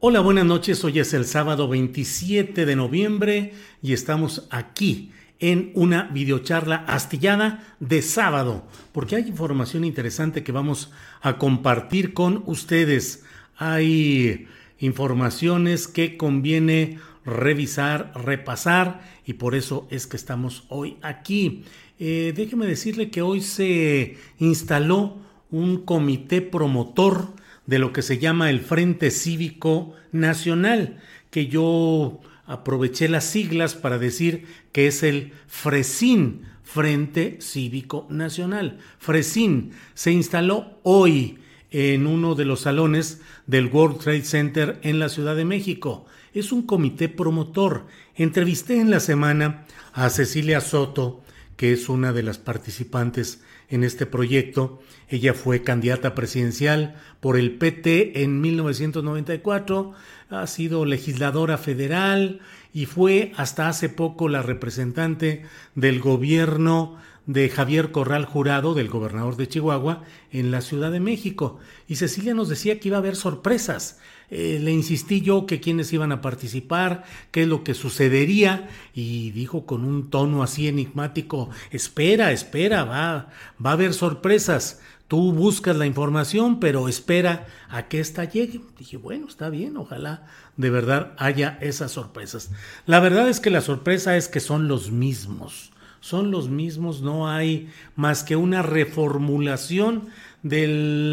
Hola, buenas noches. Hoy es el sábado 27 de noviembre y estamos aquí en una videocharla astillada de sábado, porque hay información interesante que vamos a compartir con ustedes. Hay informaciones que conviene revisar, repasar y por eso es que estamos hoy aquí. Eh, déjeme decirle que hoy se instaló un comité promotor de lo que se llama el Frente Cívico Nacional, que yo aproveché las siglas para decir que es el FRESIN, Frente Cívico Nacional. FRESIN se instaló hoy en uno de los salones del World Trade Center en la Ciudad de México. Es un comité promotor. Entrevisté en la semana a Cecilia Soto, que es una de las participantes en este proyecto. Ella fue candidata presidencial por el PT en 1994, ha sido legisladora federal y fue hasta hace poco la representante del gobierno de Javier Corral Jurado, del gobernador de Chihuahua, en la Ciudad de México. Y Cecilia nos decía que iba a haber sorpresas. Eh, le insistí yo que quiénes iban a participar, qué es lo que sucedería, y dijo con un tono así enigmático, espera, espera, va, va a haber sorpresas. Tú buscas la información, pero espera a que ésta llegue. Dije, bueno, está bien, ojalá de verdad haya esas sorpresas. La verdad es que la sorpresa es que son los mismos son los mismos, no hay más que una reformulación de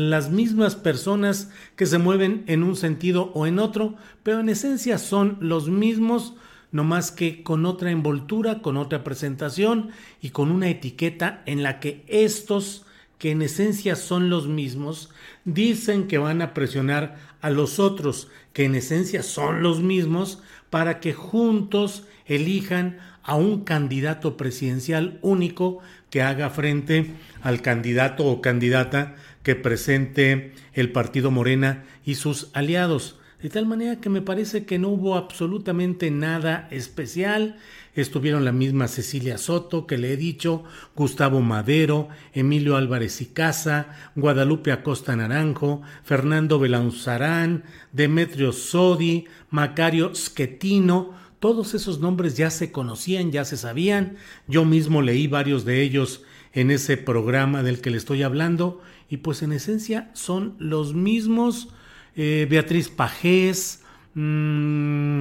las mismas personas que se mueven en un sentido o en otro, pero en esencia son los mismos, no más que con otra envoltura, con otra presentación y con una etiqueta en la que estos, que en esencia son los mismos, dicen que van a presionar a los otros, que en esencia son los mismos, para que juntos elijan a un candidato presidencial único que haga frente al candidato o candidata que presente el partido Morena y sus aliados. De tal manera que me parece que no hubo absolutamente nada especial. Estuvieron la misma Cecilia Soto, que le he dicho, Gustavo Madero, Emilio Álvarez y Casa, Guadalupe Acosta Naranjo, Fernando Belanzarán, Demetrio Sodi, Macario Schettino, todos esos nombres ya se conocían, ya se sabían. Yo mismo leí varios de ellos en ese programa del que le estoy hablando y pues en esencia son los mismos. Eh, Beatriz Pajés, mm,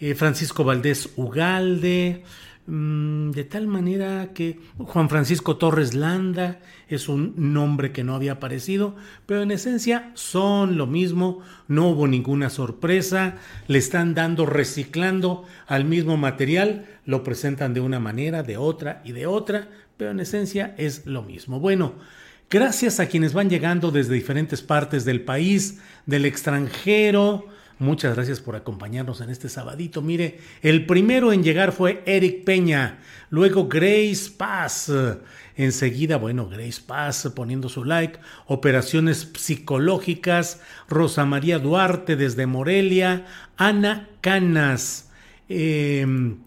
eh, Francisco Valdés Ugalde, Mm, de tal manera que Juan Francisco Torres Landa es un nombre que no había aparecido, pero en esencia son lo mismo, no hubo ninguna sorpresa, le están dando, reciclando al mismo material, lo presentan de una manera, de otra y de otra, pero en esencia es lo mismo. Bueno, gracias a quienes van llegando desde diferentes partes del país, del extranjero, Muchas gracias por acompañarnos en este sabadito. Mire, el primero en llegar fue Eric Peña, luego Grace Paz. Enseguida, bueno, Grace Paz poniendo su like. Operaciones psicológicas. Rosa María Duarte desde Morelia. Ana Canas. Em,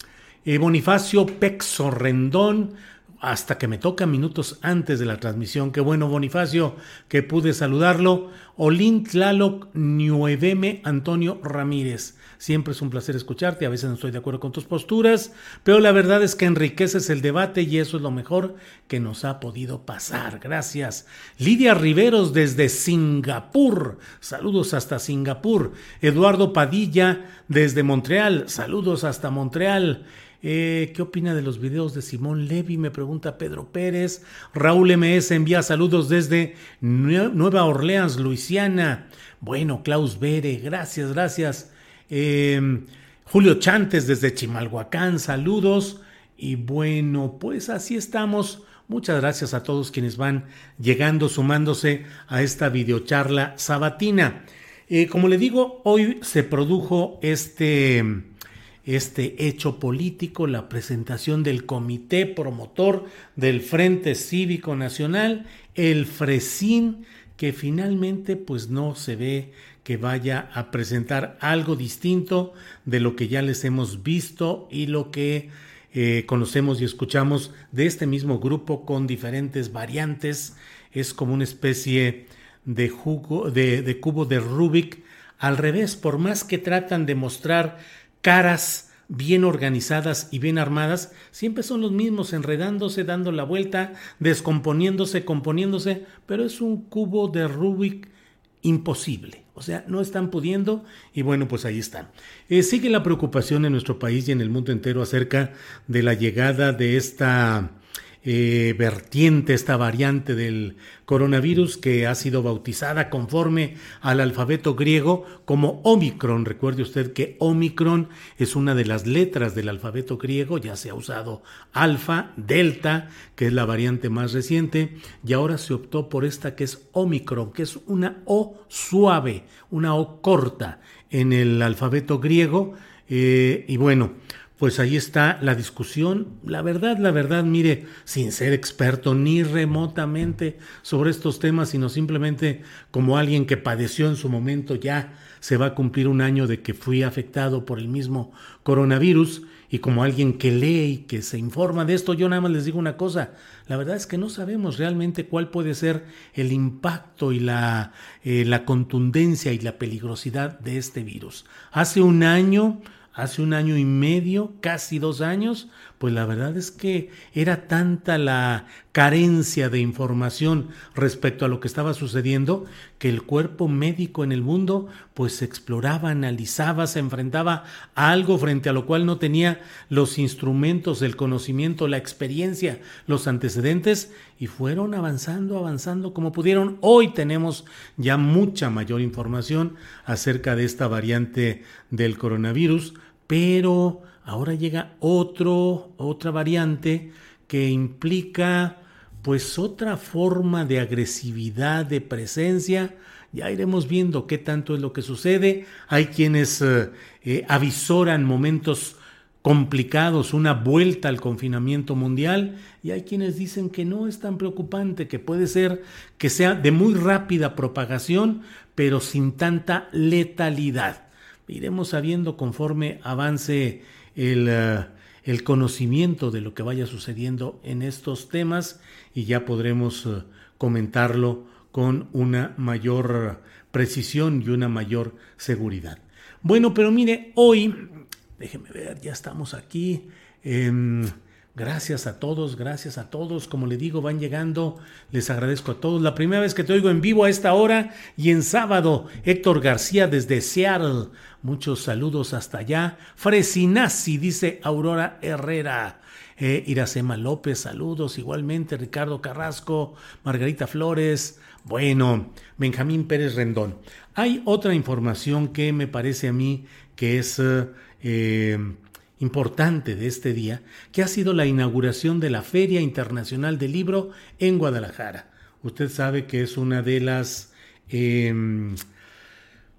eh, Bonifacio Pexo Rendón. Hasta que me toca minutos antes de la transmisión. Qué bueno, Bonifacio, que pude saludarlo. Olin Tlaloc Nueveme Antonio Ramírez. Siempre es un placer escucharte, a veces no estoy de acuerdo con tus posturas, pero la verdad es que enriqueces el debate y eso es lo mejor que nos ha podido pasar. Gracias. Lidia Riveros desde Singapur. Saludos hasta Singapur. Eduardo Padilla desde Montreal. Saludos hasta Montreal. Eh, ¿Qué opina de los videos de Simón Levy? Me pregunta Pedro Pérez. Raúl MS envía saludos desde Nueva Orleans, Luisiana. Bueno, Klaus Bere, gracias, gracias. Em, Julio Chantes desde Chimalhuacán, saludos. Y bueno, pues así estamos. Muchas gracias a todos quienes van llegando, sumándose a esta videocharla sabatina. Eh, como le digo, hoy se produjo este, este hecho político, la presentación del comité promotor del Frente Cívico Nacional, el FRESIN, que finalmente pues no se ve que vaya a presentar algo distinto de lo que ya les hemos visto y lo que eh, conocemos y escuchamos de este mismo grupo con diferentes variantes. Es como una especie de, jugo, de cubo de Rubik. Al revés, por más que tratan de mostrar caras bien organizadas y bien armadas, siempre son los mismos, enredándose, dando la vuelta, descomponiéndose, componiéndose, pero es un cubo de Rubik imposible. O sea, no están pudiendo y bueno, pues ahí están. Eh, sigue la preocupación en nuestro país y en el mundo entero acerca de la llegada de esta eh, vertiente, esta variante del coronavirus que ha sido bautizada conforme al alfabeto griego como Omicron. Recuerde usted que Omicron es una de las letras del alfabeto griego, ya se ha usado alfa, delta, que es la variante más reciente, y ahora se optó por esta que es Omicron, que es una O suave, una O corta en el alfabeto griego. Eh, y bueno, pues ahí está la discusión. La verdad, la verdad, mire, sin ser experto ni remotamente sobre estos temas, sino simplemente como alguien que padeció en su momento, ya se va a cumplir un año de que fui afectado por el mismo coronavirus y como alguien que lee y que se informa de esto, yo nada más les digo una cosa, la verdad es que no sabemos realmente cuál puede ser el impacto y la, eh, la contundencia y la peligrosidad de este virus. Hace un año hace un año y medio, casi dos años, pues la verdad es que era tanta la carencia de información respecto a lo que estaba sucediendo que el cuerpo médico en el mundo pues exploraba, analizaba, se enfrentaba a algo frente a lo cual no tenía los instrumentos, el conocimiento, la experiencia, los antecedentes y fueron avanzando, avanzando como pudieron. Hoy tenemos ya mucha mayor información acerca de esta variante del coronavirus, pero ahora llega otro, otra variante que implica pues otra forma de agresividad, de presencia. Ya iremos viendo qué tanto es lo que sucede. Hay quienes eh, eh, avisoran momentos complicados, una vuelta al confinamiento mundial, y hay quienes dicen que no es tan preocupante, que puede ser que sea de muy rápida propagación, pero sin tanta letalidad. Iremos sabiendo conforme avance eh, el, conocimiento de lo que vaya sucediendo en estos temas y ya podremos eh, comentarlo con una mayor precisión y una mayor seguridad. Bueno, pero mire, hoy, déjeme ver, ya estamos aquí. Em, Gracias a todos, gracias a todos. Como le digo, van llegando. Les agradezco a todos. La primera vez que te oigo en vivo a esta hora y en sábado, Héctor García desde Seattle. Muchos saludos hasta allá. Fresinasi, dice Aurora Herrera. Eh, Iracema López, saludos igualmente. Ricardo Carrasco, Margarita Flores. Bueno, Benjamín Pérez Rendón. Hay otra información que me parece a mí que es... Eh, importante de este día, que ha sido la inauguración de la Feria Internacional del Libro en Guadalajara. Usted sabe que es una de las, em,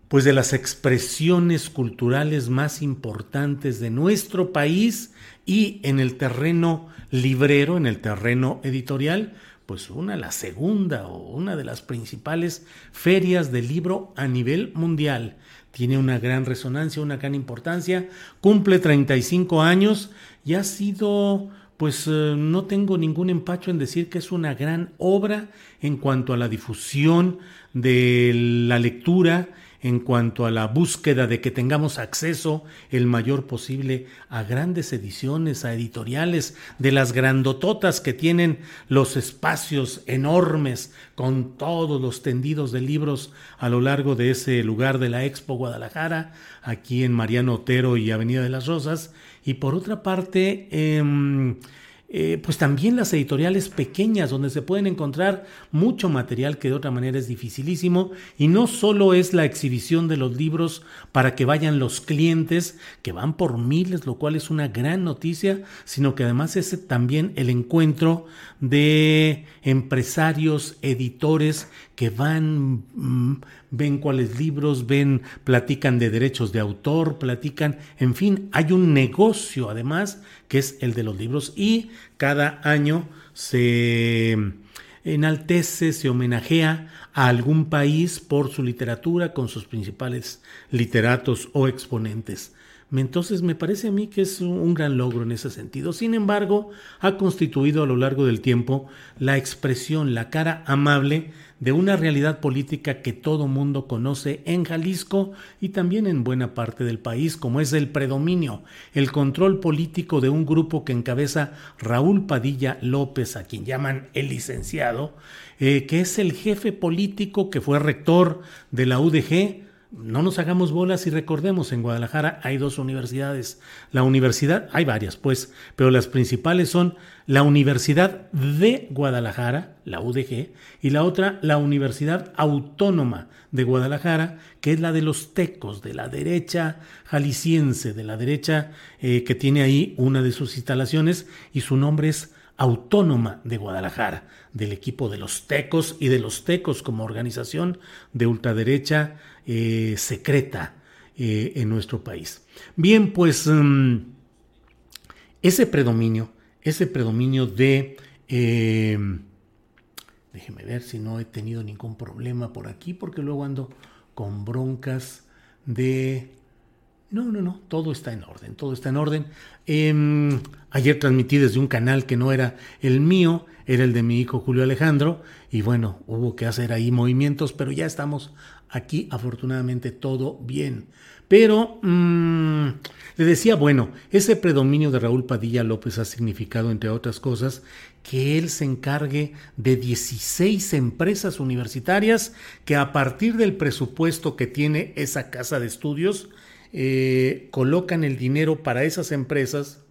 pues de las expresiones culturales más importantes de nuestro país y en el terreno librero, en el terreno editorial, pues una, la segunda o una de las principales ferias del libro a nivel mundial tiene una gran resonancia, una gran importancia, cumple 35 años y ha sido pues eh, no tengo ningún empacho en decir que es una gran obra en cuanto a la difusión de la lectura en cuanto a la búsqueda de que tengamos acceso el mayor posible a grandes ediciones, a editoriales, de las grandototas que tienen los espacios enormes con todos los tendidos de libros a lo largo de ese lugar de la Expo Guadalajara, aquí en Mariano Otero y Avenida de las Rosas. Y por otra parte, eh, eh, pues también las editoriales pequeñas, donde se pueden encontrar mucho material que de otra manera es dificilísimo, y no solo es la exhibición de los libros para que vayan los clientes, que van por miles, lo cual es una gran noticia, sino que además es también el encuentro de empresarios, editores que van, mm, ven cuáles libros, ven, platican de derechos de autor, platican, en fin, hay un negocio además que es el de los libros y cada año se enaltece, se homenajea a algún país por su literatura con sus principales literatos o exponentes. Entonces me parece a mí que es un gran logro en ese sentido. Sin embargo, ha constituido a lo largo del tiempo la expresión, la cara amable de una realidad política que todo mundo conoce en Jalisco y también en buena parte del país, como es el predominio, el control político de un grupo que encabeza Raúl Padilla López, a quien llaman el licenciado, eh, que es el jefe político que fue rector de la UDG, no nos hagamos bolas y recordemos, en Guadalajara hay dos universidades. La universidad, hay varias pues, pero las principales son la Universidad de Guadalajara, la UDG, y la otra, la Universidad Autónoma de Guadalajara, que es la de los tecos, de la derecha jalisciense, de la derecha eh, que tiene ahí una de sus instalaciones y su nombre es Autónoma de Guadalajara, del equipo de los Tecos y de los Tecos como organización de ultraderecha eh, secreta eh, en nuestro país. Bien, pues mm, ese predominio, ese predominio de... Eh, déjeme ver si no he tenido ningún problema por aquí, porque luego ando con broncas de no, no, no, todo está en orden, todo está en orden. Em, ayer transmití desde un canal que no era el mío, era el de mi hijo Julio Alejandro, y bueno, hubo que hacer ahí movimientos, pero ya estamos aquí, afortunadamente todo bien. Pero mm, le decía, bueno, ese predominio de Raúl Padilla López ha significado, entre otras cosas, que él se encargue de 16 empresas universitarias que a partir del presupuesto que tiene esa casa de estudios, eh, colocan el dinero para esas empresas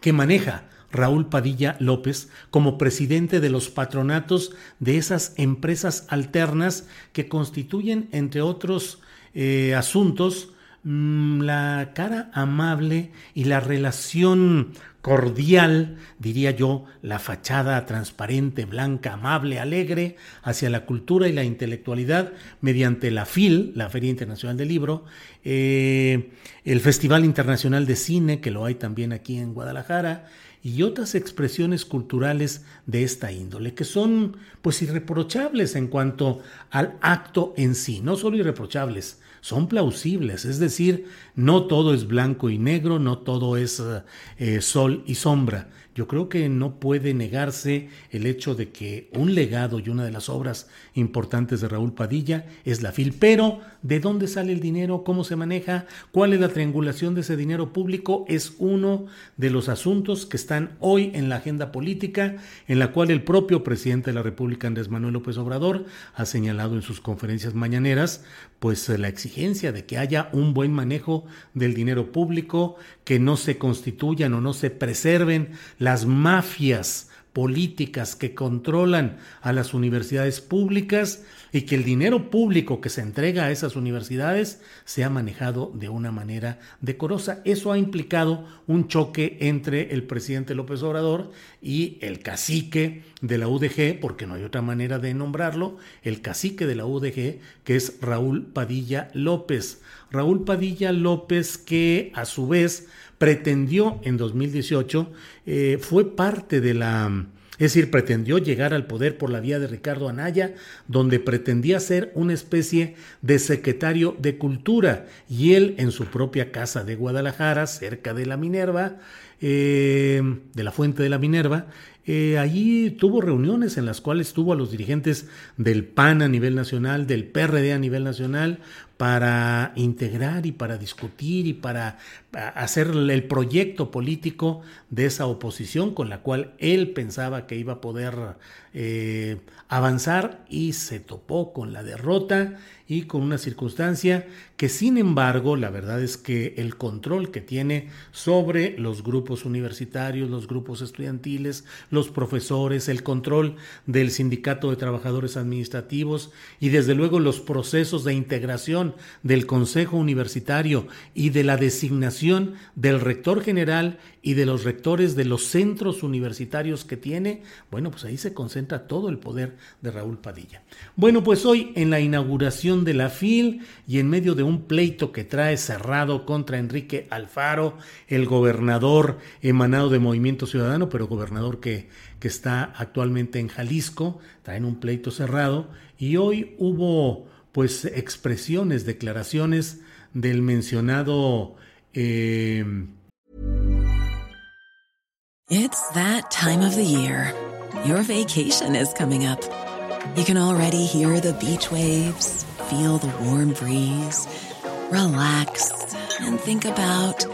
que maneja Raúl Padilla López como presidente de los patronatos de esas empresas alternas que constituyen, entre otros eh, asuntos, la cara amable y la relación cordial, diría yo, la fachada transparente, blanca, amable, alegre hacia la cultura y la intelectualidad mediante la FIL, la Feria Internacional del Libro, eh, el Festival Internacional de Cine, que lo hay también aquí en Guadalajara, y otras expresiones culturales de esta índole, que son pues irreprochables en cuanto al acto en sí, no solo irreprochables, son plausibles, es decir, no todo es blanco y negro, no todo es eh, sol y sombra. Yo creo que no puede negarse el hecho de que un legado y una de las obras importantes de Raúl Padilla es la FIL. Pero, ¿de dónde sale el dinero? ¿Cómo se maneja? ¿Cuál es la triangulación de ese dinero público? Es uno de los asuntos que están hoy en la agenda política, en la cual el propio presidente de la República, Andrés Manuel López Obrador, ha señalado en sus conferencias mañaneras, pues la exigencia de que haya un buen manejo del dinero público, que no se constituyan o no se preserven las mafias políticas que controlan a las universidades públicas y que el dinero público que se entrega a esas universidades sea manejado de una manera decorosa. Eso ha implicado un choque entre el presidente López Obrador y el cacique de la UDG, porque no hay otra manera de nombrarlo, el cacique de la UDG, que es Raúl Padilla López. Raúl Padilla López que a su vez pretendió en 2018, eh, fue parte de la... Es decir, pretendió llegar al poder por la vía de Ricardo Anaya, donde pretendía ser una especie de secretario de Cultura, y él en su propia casa de Guadalajara, cerca de la Minerva, de la Fuente de la Minerva, eh, allí tuvo reuniones en las cuales tuvo a los dirigentes del PAN a nivel nacional, del PRD a nivel nacional, para integrar y para discutir y para hacer el proyecto político de esa oposición con la cual él pensaba que iba a poder eh, avanzar y se topó con la derrota y con una circunstancia que sin embargo la verdad es que el control que tiene sobre los grupos universitarios, los grupos estudiantiles, los profesores, el control del sindicato de trabajadores administrativos y desde luego los procesos de integración del Consejo Universitario y de la designación del rector general y de los rectores de los centros universitarios que tiene, bueno, pues ahí se concentra todo el poder de Raúl Padilla. Bueno, pues hoy en la inauguración de la FIL y en medio de un pleito que trae cerrado contra Enrique Alfaro, el gobernador emanado de Movimiento Ciudadano, pero gobernador que, que está actualmente en Jalisco, traen un pleito cerrado y hoy hubo pues expresiones, declaraciones del mencionado eh, It's that time of the year. Your vacation is coming up. You can already hear the beach waves, feel the warm breeze, relax and think about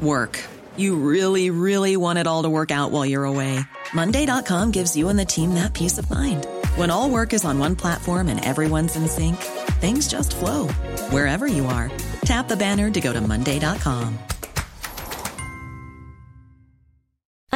work. You really, really want it all to work out while you're away. Monday.com gives you and the team that peace of mind. When all work is on one platform and everyone's in sync, things just flow wherever you are. Tap the banner to go to Monday.com.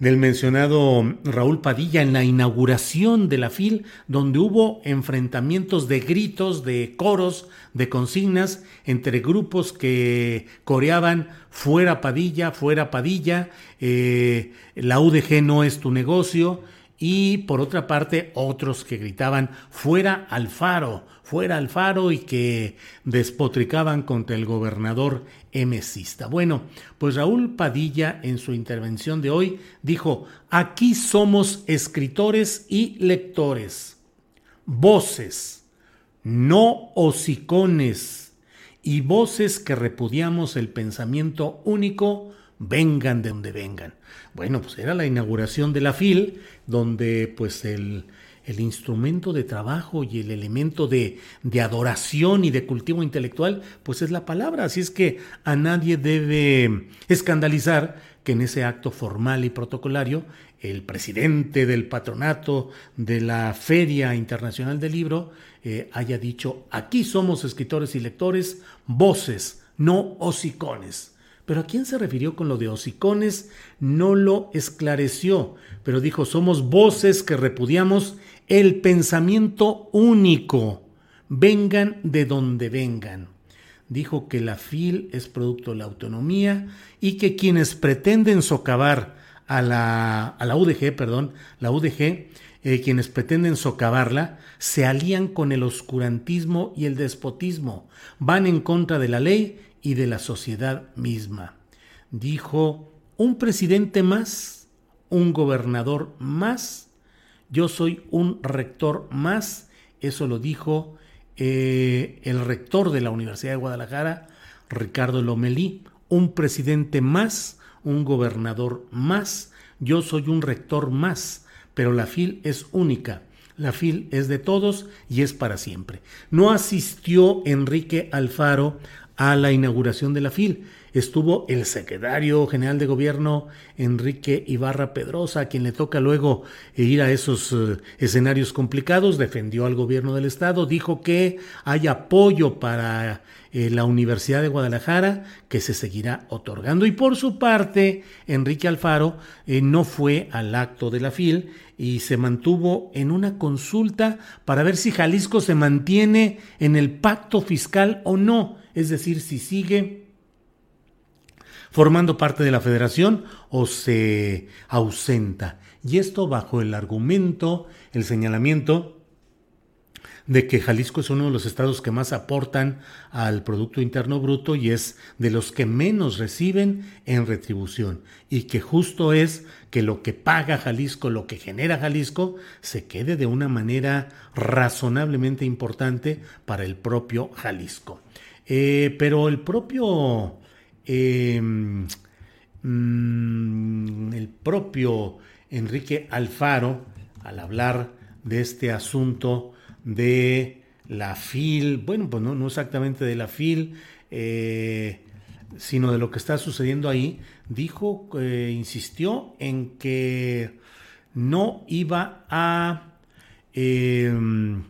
Del mencionado Raúl Padilla en la inauguración de la FIL, donde hubo enfrentamientos de gritos, de coros, de consignas entre grupos que coreaban fuera Padilla, fuera Padilla, eh, la UDG no es tu negocio, y por otra parte otros que gritaban fuera Alfaro, fuera Alfaro y que despotricaban contra el gobernador emesista. Bueno, pues Raúl Padilla en su intervención de hoy dijo, aquí somos escritores y lectores, voces, no hocicones y voces que repudiamos el pensamiento único, vengan de donde vengan. Bueno, pues era la inauguración de la FIL, donde pues el, el instrumento de trabajo y el elemento de, de, adoración y de cultivo intelectual, pues es la palabra. Así es que a nadie debe escandalizar que en ese acto formal y protocolario el presidente del patronato de la Feria Internacional del Libro eh, haya dicho, aquí somos escritores y lectores, voces, no hocicones. Pero a quién se refirió con lo de hocicones no lo esclareció, pero dijo, somos voces que repudiamos el pensamiento único, vengan de donde vengan. Dijo que la FIL es producto de la autonomía y que quienes pretenden socavar a la, a la UDG, perdón, la UDG, eh, quienes pretenden socavarla, se alían con el oscurantismo y el despotismo, van en contra de la ley y de la sociedad misma. Dijo, un presidente más, un gobernador más, yo soy un rector más, eso lo dijo eh, el rector de la Universidad de Guadalajara, Ricardo Lomelí, un presidente más, un gobernador más, yo soy un rector más, pero la FIL es única. La FIL es de todos y es para siempre. No asistió Enrique Alfaro a la inauguración de la FIL. Estuvo el secretario general de gobierno Enrique Ibarra Pedrosa, a quien le toca luego ir a esos eh, escenarios complicados, defendió al gobierno del estado, dijo que hay apoyo para eh, la Universidad de Guadalajara que se seguirá otorgando. Y por su parte, Enrique Alfaro eh, no fue al acto de la FIL y se mantuvo en una consulta para ver si Jalisco se mantiene en el pacto fiscal o no es decir, si sigue formando parte de la federación o se ausenta. Y esto bajo el argumento, el señalamiento de que Jalisco es uno de los estados que más aportan al Producto Interno Bruto y es de los que menos reciben en retribución. Y que justo es que lo que paga Jalisco, lo que genera Jalisco, se quede de una manera razonablemente importante para el propio Jalisco. Eh, pero el propio... Em, mm, el propio Enrique Alfaro, al hablar de este asunto de la FIL, bueno, pues no, exactamente de la FIL, eh, sino de lo que está sucediendo ahí, dijo, eh, insistió en que no iba a, em,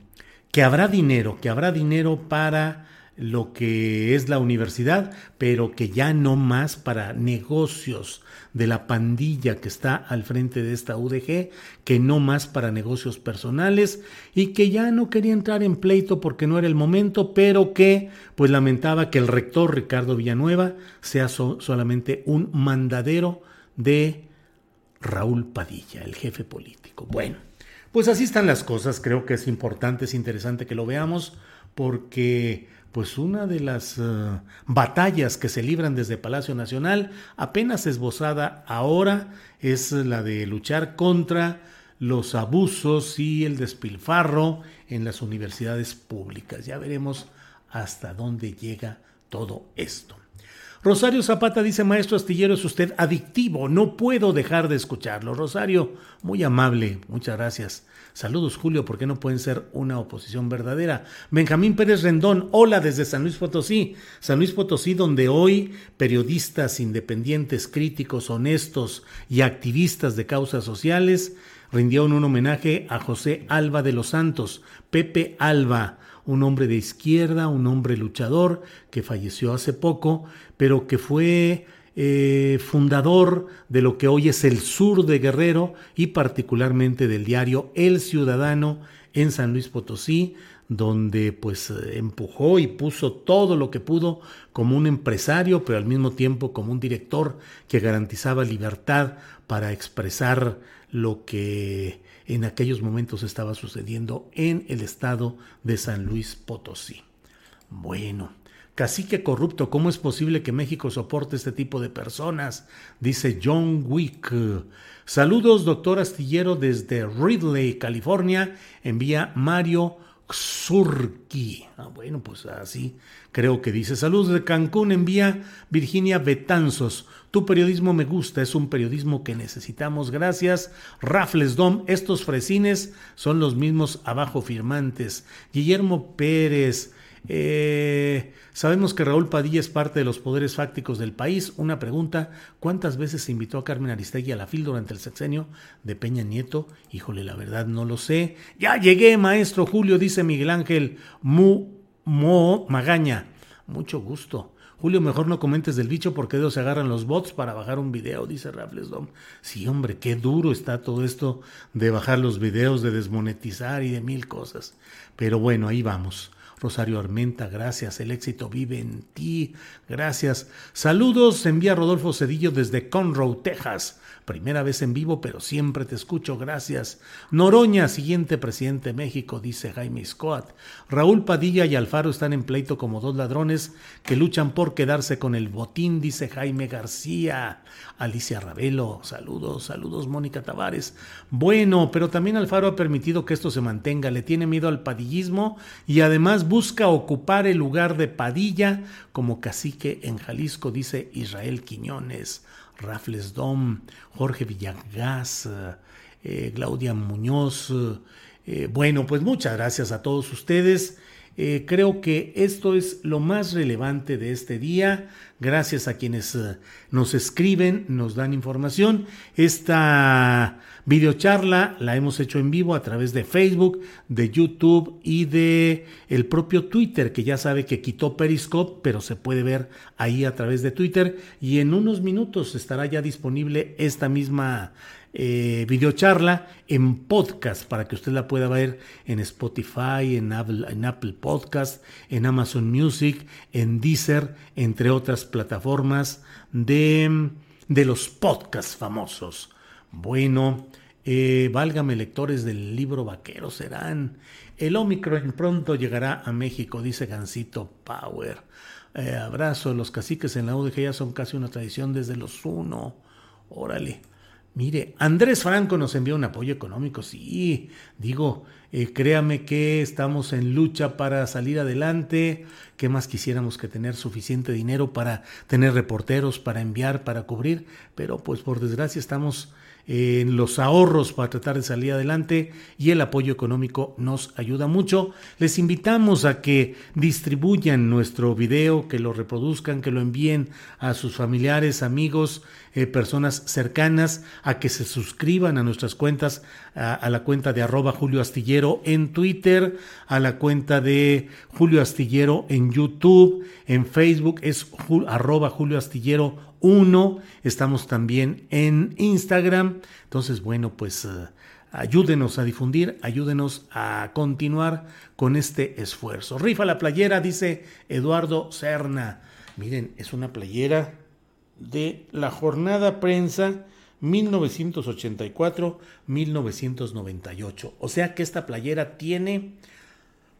que habrá dinero, que habrá dinero para lo que es la universidad, pero que ya no más para negocios de la pandilla que está al frente de esta UDG, que no más para negocios personales y que ya no quería entrar en pleito porque no era el momento, pero que pues lamentaba que el rector Ricardo Villanueva sea solamente un mandadero de Raúl Padilla, el jefe político. Bueno, pues así están las cosas, creo que es importante, es interesante que lo veamos porque pues una de las eh, batallas que se libran desde Palacio Nacional, apenas esbozada ahora, es la de luchar contra los abusos y el despilfarro en las universidades públicas. Ya veremos hasta dónde llega todo esto. Rosario Zapata dice, maestro astillero, es usted adictivo, no puedo dejar de escucharlo. Rosario, muy amable, muchas gracias. Saludos, Julio, ¿por qué no pueden ser una oposición verdadera? Benjamín Pérez Rendón, hola desde San Luis Potosí. San Luis Potosí, donde hoy periodistas independientes, críticos, honestos y activistas de causas sociales rindieron un homenaje a José Alba de los Santos, Pepe Alba, un hombre de izquierda, un hombre luchador que falleció hace poco, pero que fue eh, fundador de lo que hoy es el sur de Guerrero y particularmente del diario El Ciudadano en San Luis Potosí, donde pues empujó y puso todo lo que pudo como un empresario, pero al mismo tiempo como un director que garantizaba libertad para expresar lo que en aquellos momentos estaba sucediendo en el estado de San Luis Potosí. Bueno, cacique corrupto, ¿cómo es posible que México soporte este tipo de personas? Dice John Wick. Saludos, doctor Astillero, desde Ridley, California. Envía Mario Xurki. Ah, bueno, pues así creo que dice. Saludos de Cancún, envía Virginia Betanzos. Tu periodismo me gusta, es un periodismo que necesitamos. Gracias. Rafles Dom, estos fresines son los mismos abajo firmantes. Guillermo Pérez. Eh, sabemos que Raúl Padilla es parte de los poderes fácticos del país. Una pregunta, ¿cuántas veces se invitó a Carmen Aristegui a la FIL durante el sexenio de Peña Nieto? Híjole, la verdad no lo sé. Ya llegué, maestro Julio, dice Miguel Ángel Mu Mo Magaña. Mucho gusto. Julio, mejor no comentes del bicho porque ellos se agarran los bots para bajar un video, dice Raffles Dom. Sí, hombre, qué duro está todo esto de bajar los videos, de desmonetizar y de mil cosas. Pero bueno, ahí vamos. Rosario Armenta, gracias. El éxito vive en ti. Gracias. Saludos, envía Rodolfo Cedillo desde Conroe, Texas. Primera vez en vivo, pero siempre te escucho. Gracias. Noroña, siguiente presidente de México, dice Jaime Scott. Raúl Padilla y Alfaro están en pleito como dos ladrones que luchan por quedarse con el botín, dice Jaime García. Alicia Ravelo, saludos, saludos, Mónica Tavares. Bueno, pero también Alfaro ha permitido que esto se mantenga. Le tiene miedo al padillismo y además busca ocupar el lugar de Padilla como cacique en Jalisco, dice Israel Quiñones. Rafles Dom, Jorge Villagas, eh, Claudia Muñoz. Eh, bueno, pues muchas gracias a todos ustedes. Eh, creo que esto es lo más relevante de este día. Gracias a quienes nos escriben, nos dan información. Esta videocharla la hemos hecho en vivo a través de Facebook, de YouTube y de el propio Twitter, que ya sabe que quitó Periscope, pero se puede ver ahí a través de Twitter. Y en unos minutos estará ya disponible esta misma eh, videocharla en podcast para que usted la pueda ver en Spotify, en Apple, en Apple Podcast, en Amazon Music, en Deezer, entre otras plataformas de, de los podcasts famosos. Bueno, eh, válgame lectores del libro vaquero serán. El Omicron pronto llegará a México, dice Gancito Power. Eh, abrazo, los caciques en la UDG ya son casi una tradición desde los uno. Órale. Mire, Andrés Franco nos envió un apoyo económico, sí, digo, eh, créame que estamos en lucha para salir adelante, ¿qué más quisiéramos que tener suficiente dinero para tener reporteros, para enviar, para cubrir? Pero pues por desgracia estamos en los ahorros para tratar de salir adelante y el apoyo económico nos ayuda mucho. Les invitamos a que distribuyan nuestro video, que lo reproduzcan, que lo envíen a sus familiares, amigos, eh, personas cercanas, a que se suscriban a nuestras cuentas, a, la cuenta de arroba Julio Astillero en Twitter, a la cuenta de Julio Astillero en YouTube, en Facebook es arroba Julio Astillero 1, estamos también en Instagram. Entonces, bueno, pues eh, ayúdenos a difundir, ayúdenos a continuar con este esfuerzo. Rifa la playera, dice Eduardo Serna. Miren, es una playera de la jornada prensa 1984-1998. O sea que esta playera tiene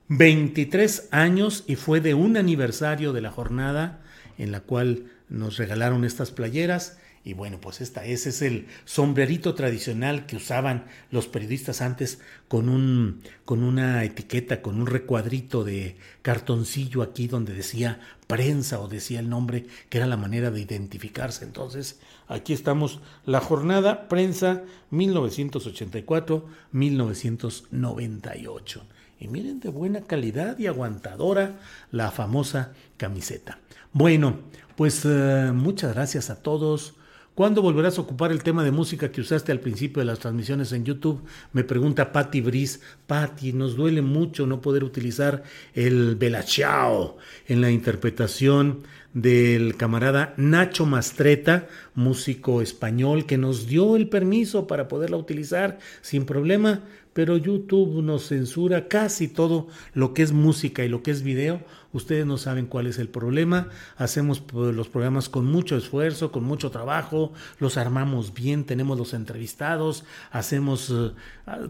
23 años y fue de un aniversario de la jornada en la cual nos regalaron estas playeras y bueno, pues esta ese es el sombrerito tradicional que usaban los periodistas antes con un con una etiqueta, con un recuadrito de cartoncillo aquí donde decía prensa o decía el nombre, que era la manera de identificarse. Entonces, aquí estamos la jornada prensa 1984-1998. Y miren de buena calidad y aguantadora la famosa camiseta. Bueno, pues eh, muchas gracias a todos. ¿Cuándo volverás a ocupar el tema de música que usaste al principio de las transmisiones en YouTube? Me pregunta Patty Brice. Patty, nos duele mucho no poder utilizar el Belachao en la interpretación del camarada Nacho Mastreta, músico español, que nos dio el permiso para poderla utilizar sin problema, pero YouTube nos censura casi todo lo que es música y lo que es video. Ustedes no saben cuál es el problema. Hacemos los programas con mucho esfuerzo, con mucho trabajo, los armamos bien, tenemos los entrevistados, hacemos, eh,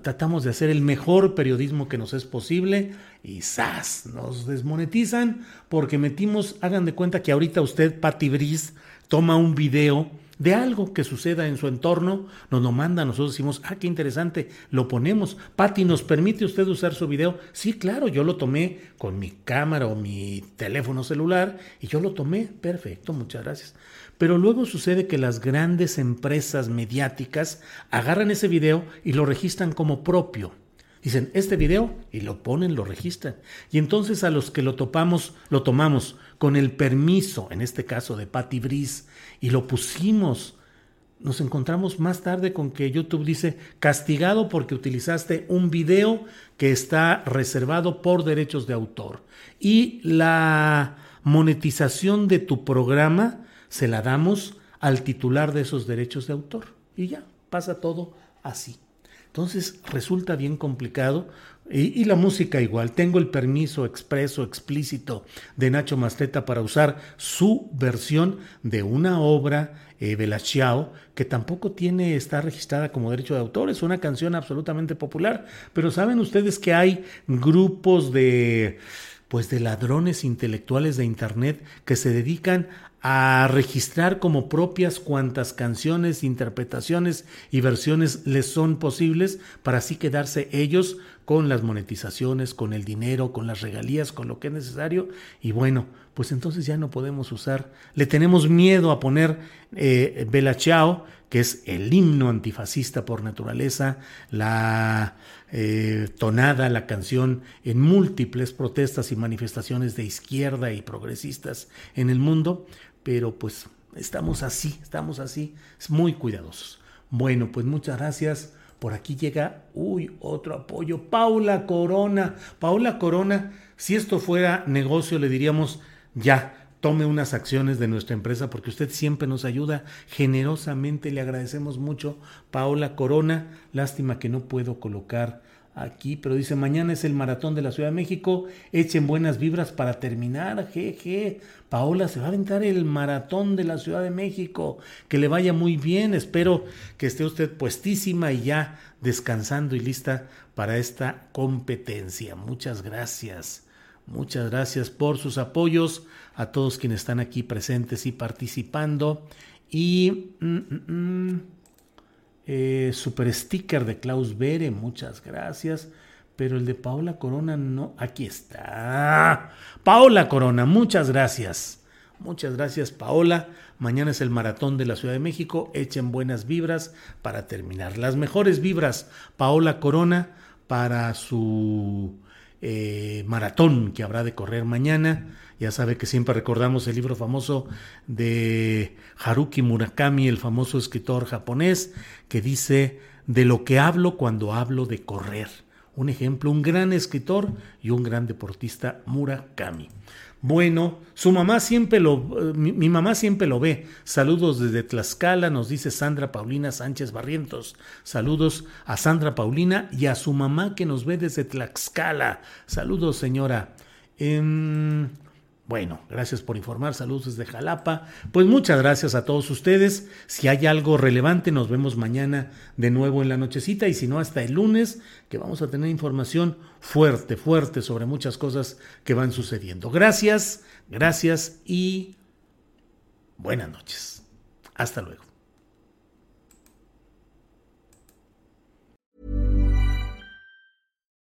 tratamos de hacer el mejor periodismo que nos es posible y ¡zas! Nos desmonetizan porque metimos, hagan de cuenta que ahorita usted, Patty Brice, toma un video de algo que suceda en su entorno, nos lo manda, nosotros decimos, ah, qué interesante, lo ponemos. Patti, ¿nos permite usted usar su video? Sí, claro, yo lo tomé con mi cámara o mi teléfono celular y yo lo tomé, perfecto, muchas gracias. Pero luego sucede que las grandes empresas mediáticas agarran ese video y lo registran como propio. Dicen, este video, y lo ponen, lo registran. Y entonces a los que lo topamos, lo tomamos con el permiso, en este caso de Patty Brice, y lo pusimos. Nos encontramos más tarde con que YouTube dice castigado porque utilizaste un video que está reservado por derechos de autor. Y la monetización de tu programa se la damos al titular de esos derechos de autor. Y ya, pasa todo así. Entonces resulta bien complicado. Y, la música igual. Tengo el permiso expreso, explícito de Nacho Mastreta para usar su versión de una obra eh, que tampoco tiene, está registrada como derecho de autor. Es una canción absolutamente popular. Pero saben ustedes que hay grupos de pues de ladrones intelectuales de Internet que se dedican a registrar como propias cuantas canciones, interpretaciones y versiones les son posibles para así quedarse ellos con las monetizaciones, con el dinero, con las regalías, con lo que es necesario. Y bueno, pues entonces ya no podemos usar, le tenemos miedo a poner eh, Bella Ciao, que es el himno antifascista por naturaleza, la eh, tonada, la canción en múltiples protestas y manifestaciones de izquierda y progresistas en el mundo, pero pues estamos así, estamos así, muy cuidadosos. Bueno, pues muchas gracias. Por aquí llega, uy, otro apoyo. Paula Corona. Paula Corona, si esto fuera negocio, le diríamos, ya, tome unas acciones de nuestra empresa porque usted siempre nos ayuda generosamente. Le agradecemos mucho. Paola Corona, lástima que no puedo colocar aquí, pero dice, mañana es el maratón de la Ciudad de México, echen buenas vibras para terminar, jeje. Paola se va a aventar el maratón de la Ciudad de México, que le vaya muy bien, espero que esté usted puestísima y ya descansando y lista para esta competencia. Muchas gracias. Muchas gracias por sus apoyos a todos quienes están aquí presentes y participando. Y mm, mm, mm, eh, super sticker de Klaus Bere, muchas gracias. Pero el de Paola Corona no, aquí está. Paola Corona, muchas gracias. Muchas gracias Paola. Mañana es el maratón de la Ciudad de México. Echen buenas vibras para terminar. Las mejores vibras, Paola Corona, para su eh, maratón que habrá de correr mañana. Ya sabe que siempre recordamos el libro famoso de Haruki Murakami, el famoso escritor japonés, que dice, de lo que hablo cuando hablo de correr. Un ejemplo, un gran escritor y un gran deportista Murakami. Bueno, su mamá siempre lo, eh, mi, mamá siempre lo ve. Saludos desde Tlaxcala, nos dice Sandra Paulina Sánchez Barrientos. Saludos a Sandra Paulina y a su mamá que nos ve desde Tlaxcala. Saludos, señora. Em, bueno, gracias por informar. Saludos desde Jalapa. Pues muchas gracias a todos ustedes. Si hay algo relevante, nos vemos mañana de nuevo en la nochecita y si no, hasta el lunes, que vamos a tener información fuerte, fuerte sobre muchas cosas que van sucediendo. Gracias, gracias y buenas noches. Hasta luego.